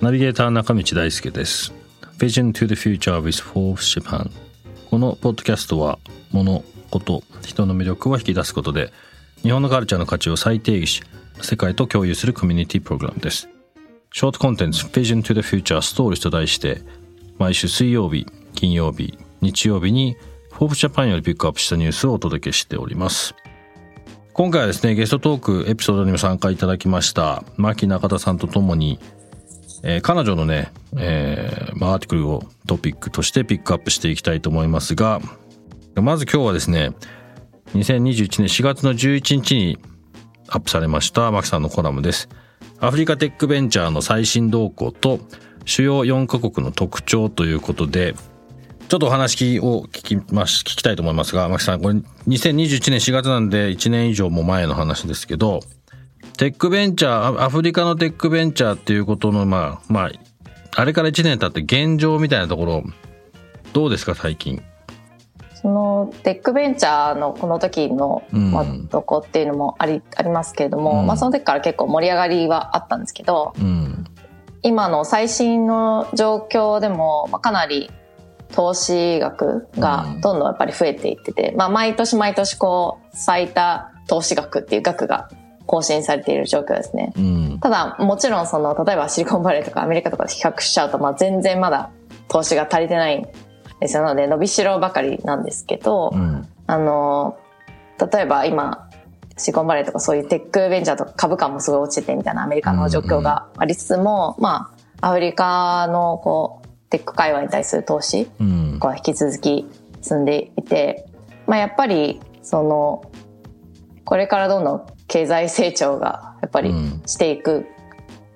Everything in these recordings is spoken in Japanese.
ナビゲーター中道大輔です。Vision to the Future with Forbes Japan このポッドキャストは物事人の魅力を引き出すことで日本のカルチャーの価値を再定義し世界と共有するコミュニティプログラムです。ショートコンテンツ Vision to the Future Stories と題して毎週水曜日金曜日日曜日に Forbes Japan よりピックアップしたニュースをお届けしております。今回はですね、ゲストトークエピソードにも参加いただきました、牧中田さんとともに、えー、彼女のね、えー、まあ、アーティクルをトピックとしてピックアップしていきたいと思いますが、まず今日はですね、2021年4月の11日にアップされました牧さんのコラムです。アフリカテックベンチャーの最新動向と主要4カ国の特徴ということで、ちょっとお話を聞きます、聞きたいと思いますが、牧さん、これ2021年4月なんで1年以上も前の話ですけど、テックベンチャー、アフリカのテックベンチャーっていうことの、まあ、まあ、あれから1年経って現状みたいなところ、どうですか、最近？そのテックベンチャーのこの時の、まあ、どこっていうのもありありますけれども、うん、まあ、その時から結構盛り上がりはあったんですけど、うん、今の最新の状況でも、まあ、かなり投資額がどんどんやっぱり増えていってて、まあ毎年毎年こう最多投資額っていう額が更新されている状況ですね。うん、ただもちろんその例えばシリコンバレーとかアメリカとかで比較しちゃうとまあ全然まだ投資が足りてないんですよ。なので伸びしろばかりなんですけど、うん、あの例えば今シリコンバレーとかそういうテックベンチャーとか株価もすごい落ちててみたいなアメリカの状況がありつつも、うんうん、まあアフリカのこうテック界隈に対する投資が引き続き進んでいて、まあ、やっぱりそのこれからどんどん経済成長がやっぱりしていく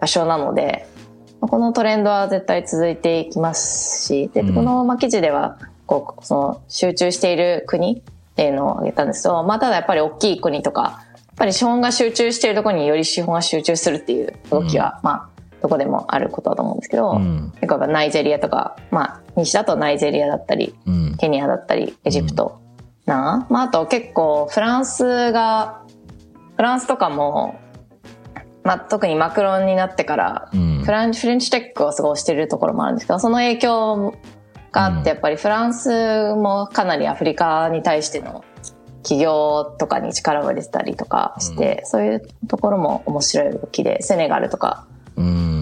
場所なので、うん、このトレンドは絶対続いていきますしで、この記事ではこうその集中している国っていうのを挙げたんです。けど、まあ、ただやっぱり大きい国とかやっぱり資本が集中しているところにより資本が集中するっていう動きは、まあどこでもあることだと思うんですけど、うん、結構ナイジェリアとか、まあ、西だとナイジェリアだったり、うん、ケニアだったり、エジプト。な、まあ、あと結構フランスが、フランスとかも、まあ、特にマクロンになってから、うん、フランフレンチテックをすごいしてるところもあるんですけど、その影響があって、やっぱりフランスもかなりアフリカに対しての企業とかに力を入れてたりとかして、うん、そういうところも面白い動きで、セネガルとか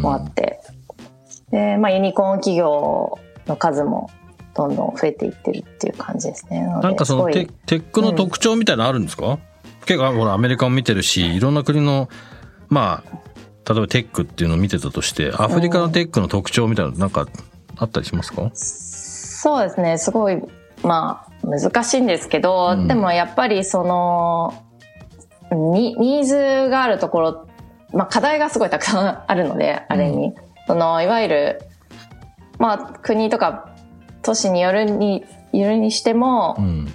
もあって、で、まあ、ユニコーン企業の数もどんどん増えていってるっていう感じですね。なんかそのテテックの特徴みたいなのあるんですか、うん、結構ほらアメリカも見てるし、いろんな国の、まあ、例えばテックっていうのを見てたとして、アフリカのテックの特徴みたいなのなんかあったりしますか、うん、そうですね、すごい、まあ、難しいんですけど、うん、でもやっぱりその、ニーズがあるところまあ、課題がすごいたくさんあるので、ある意味。うん、その、いわゆる、まあ、国とか都市によるに、よるにしても、うん、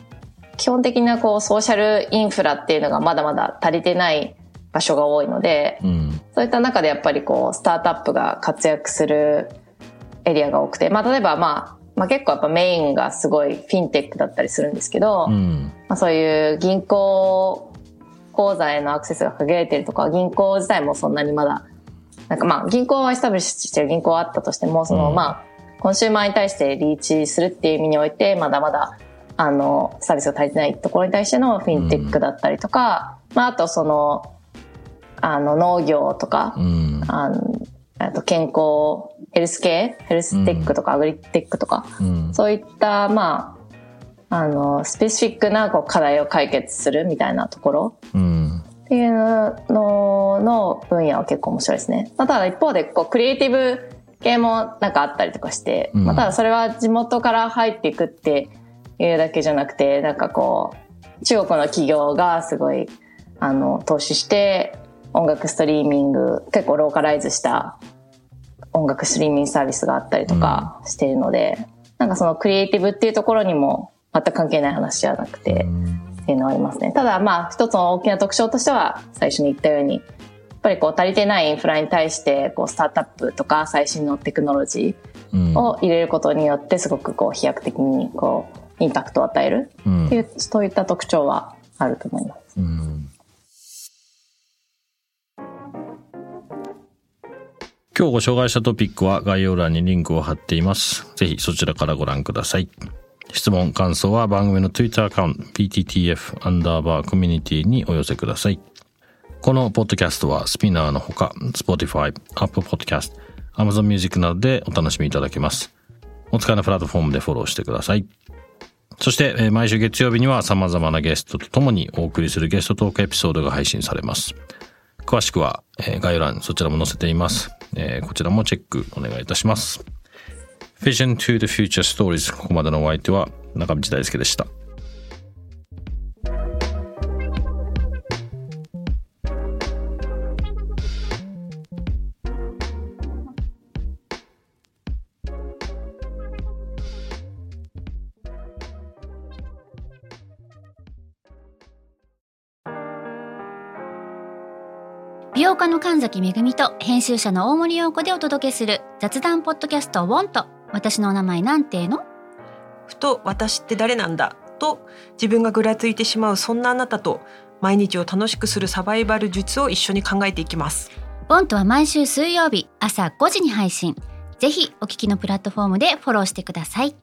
基本的なこう、ソーシャルインフラっていうのがまだまだ足りてない場所が多いので、うん、そういった中でやっぱりこう、スタートアップが活躍するエリアが多くて、まあ、例えばまあ、まあ、結構やっぱメインがすごいフィンテックだったりするんですけど、うん、まあ、そういう銀行口座へのアクセスが限られてるとか、銀行自体もそんなにまだ、なんかまあ、銀行は establish してる銀行はあったとしても、その、まあ、コンシューマーに対してリーチするっていう意味において、まだまだ、あの、サービスが足りてないところに対してのフィンテックだったりとか、まあ、あとその、あの、農業とか、あの、あと健康、ヘルス系、ヘルステックとかアグリテックとか、そういった、まあ、あの、 specific なこう課題を解決するみたいなところっていうのの分野は結構面白いですね。まあ、ただ一方でこうクリエイティブ系もなんかあったりとかして、うん、まあ、ただそれは地元から入っていくっていうだけじゃなくて、なんかこう、中国の企業がすごい、あの投資して音楽ストリーミング結構ローカライズした音楽ストリーミングサービスがあったりとかしているので、うん、なんかそのクリエイティブっていうところにも全く関係ない話じゃなくて、っていうのはありますね。ただまあ一つの大きな特徴としては最初に言ったようにやっぱりこう足りてないインフラに対してこうスタートアップとか最新のテクノロジーを入れることによってすごくこう飛躍的にこうインパクトを与えるっていう、そういった特徴はあると思います。うん今日ご紹介したトピックは概要欄にリンクを貼っています。ぜひそちらからご覧ください。質問、感想は番組の Twitter アカウント PTTF アンダーバーコミュニティにお寄せください。このポッドキャストはスピナーのほか Spotify、Apple Podcast、Amazon Music などでお楽しみいただけます。お使いのプラットフォームでフォローしてください。そして、毎週月曜日には様々なゲストと共にお送りするゲストトークエピソードが配信されます。詳しくは、概要欄そちらも載せています。こちらもチェックお願いいたします。Vision to the Future Stories ここまでのお相手は中道大輔でした。美容家の神崎恵と編集者の大森洋子でお届けする雑談ポッドキャスト「ウォンと私の名前なんての?」ふと私って誰なんだ？と自分がぐらついてしまうそんなあなたと毎日を楽しくするサバイバル術を一緒に考えていきます。ボントは毎週水曜日朝5時に配信。ぜひお聞きのプラットフォームでフォローしてください。